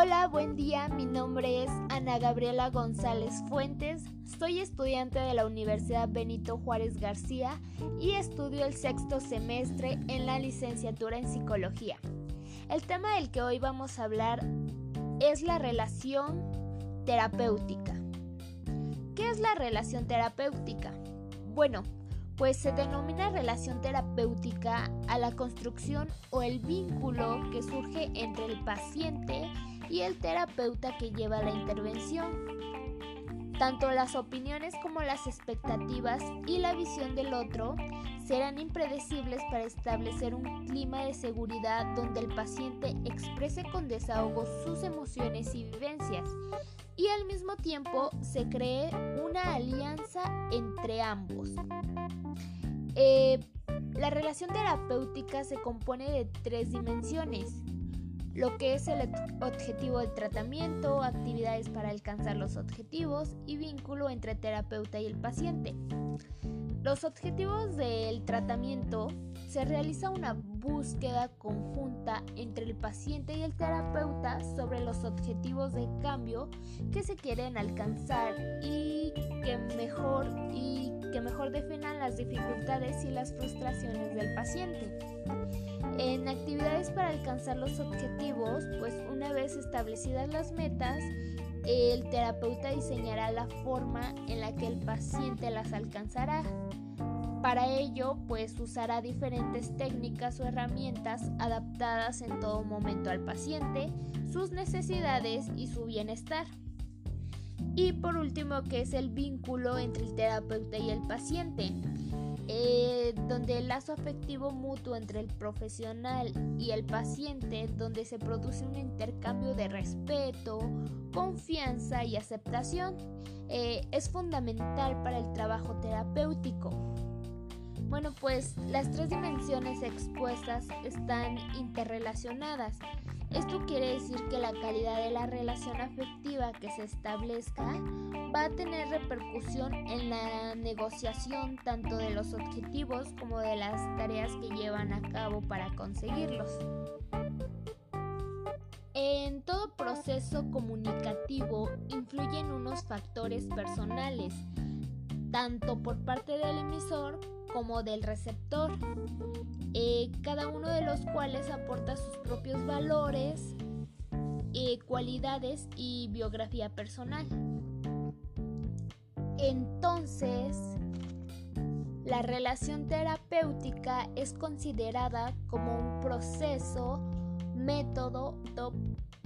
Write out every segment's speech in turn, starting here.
Hola, buen día. Mi nombre es Ana Gabriela González Fuentes. Soy estudiante de la Universidad Benito Juárez García y estudio el sexto semestre en la licenciatura en psicología. El tema del que hoy vamos a hablar es la relación terapéutica. ¿Qué es la relación terapéutica? Bueno, pues se denomina relación terapéutica a la construcción o el vínculo que surge entre el paciente y el terapeuta que lleva la intervención. Tanto las opiniones como las expectativas y la visión del otro serán impredecibles para establecer un clima de seguridad donde el paciente exprese con desahogo sus emociones y vivencias y al mismo tiempo se cree una alianza entre ambos. Eh, la relación terapéutica se compone de tres dimensiones, lo que es el objetivo del tratamiento, actividades para alcanzar los objetivos y vínculo entre terapeuta y el paciente. Los objetivos del tratamiento se realiza una búsqueda conjunta entre el paciente y el terapeuta sobre los objetivos de cambio que se quieren alcanzar y que mejor y que mejor definan las dificultades y las frustraciones del paciente. En actividades para alcanzar los objetivos, pues una vez establecidas las metas, el terapeuta diseñará la forma en la que el paciente las alcanzará. Para ello, pues usará diferentes técnicas o herramientas adaptadas en todo momento al paciente, sus necesidades y su bienestar. Y por último, que es el vínculo entre el terapeuta y el paciente. Eh, donde el lazo afectivo mutuo entre el profesional y el paciente, donde se produce un intercambio de respeto, confianza y aceptación, eh, es fundamental para el trabajo terapéutico. Bueno, pues las tres dimensiones expuestas están interrelacionadas. Esto quiere decir que la calidad de la relación afectiva que se establezca va a tener repercusión en la negociación tanto de los objetivos como de las tareas que llevan a cabo para conseguirlos. En todo proceso comunicativo influyen unos factores personales, tanto por parte del emisor como del receptor, eh, cada uno de los cuales aporta sus propios valores, eh, cualidades y biografía personal. Entonces, la relación terapéutica es considerada como un proceso, método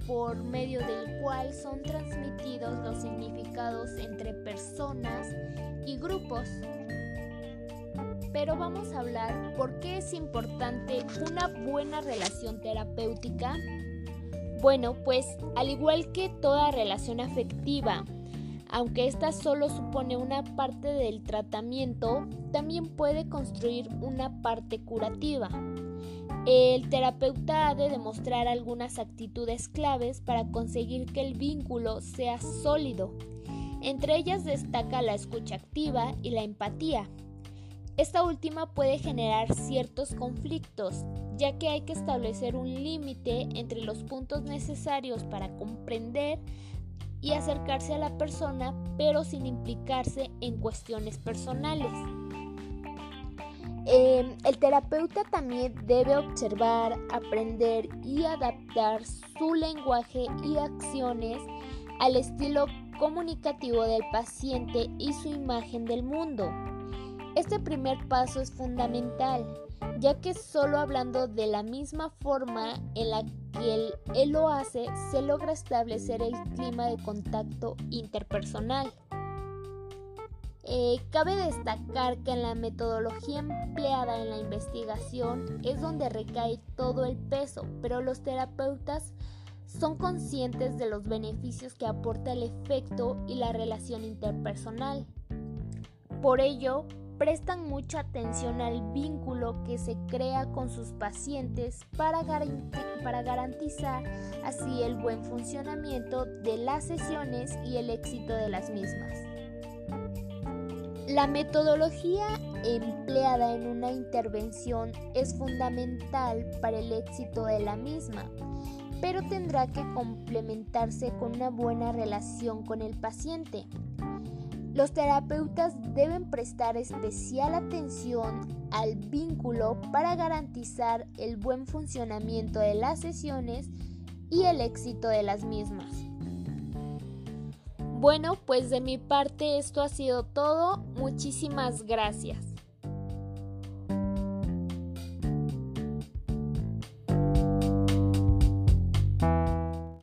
por medio del cual son transmitidos los significados entre personas y grupos pero vamos a hablar por qué es importante una buena relación terapéutica. Bueno, pues al igual que toda relación afectiva, aunque esta solo supone una parte del tratamiento, también puede construir una parte curativa. El terapeuta ha de demostrar algunas actitudes claves para conseguir que el vínculo sea sólido. Entre ellas destaca la escucha activa y la empatía. Esta última puede generar ciertos conflictos, ya que hay que establecer un límite entre los puntos necesarios para comprender y acercarse a la persona, pero sin implicarse en cuestiones personales. Em, el terapeuta también debe observar, aprender y adaptar su lenguaje y acciones al estilo comunicativo del paciente y su imagen del mundo. Este primer paso es fundamental, ya que solo hablando de la misma forma en la que él, lo hace, se logra establecer el clima de contacto interpersonal. Eh, cabe destacar que en la metodología empleada en la investigación es donde recae todo el peso, pero los terapeutas son conscientes de los beneficios que aporta el efecto y la relación interpersonal. Por ello, prestan mucha atención al vínculo que se crea con sus pacientes para, garantizar así el buen funcionamiento de las sesiones y el éxito de las mismas. La metodología empleada en una intervención es fundamental para el éxito de la misma. Pero tendrá que complementarse con una buena relación con el paciente. Los terapeutas deben prestar especial atención al vínculo para garantizar el buen funcionamiento de las sesiones y el éxito de las mismas. Bueno, pues de mi parte esto ha sido todo. Muchísimas gracias.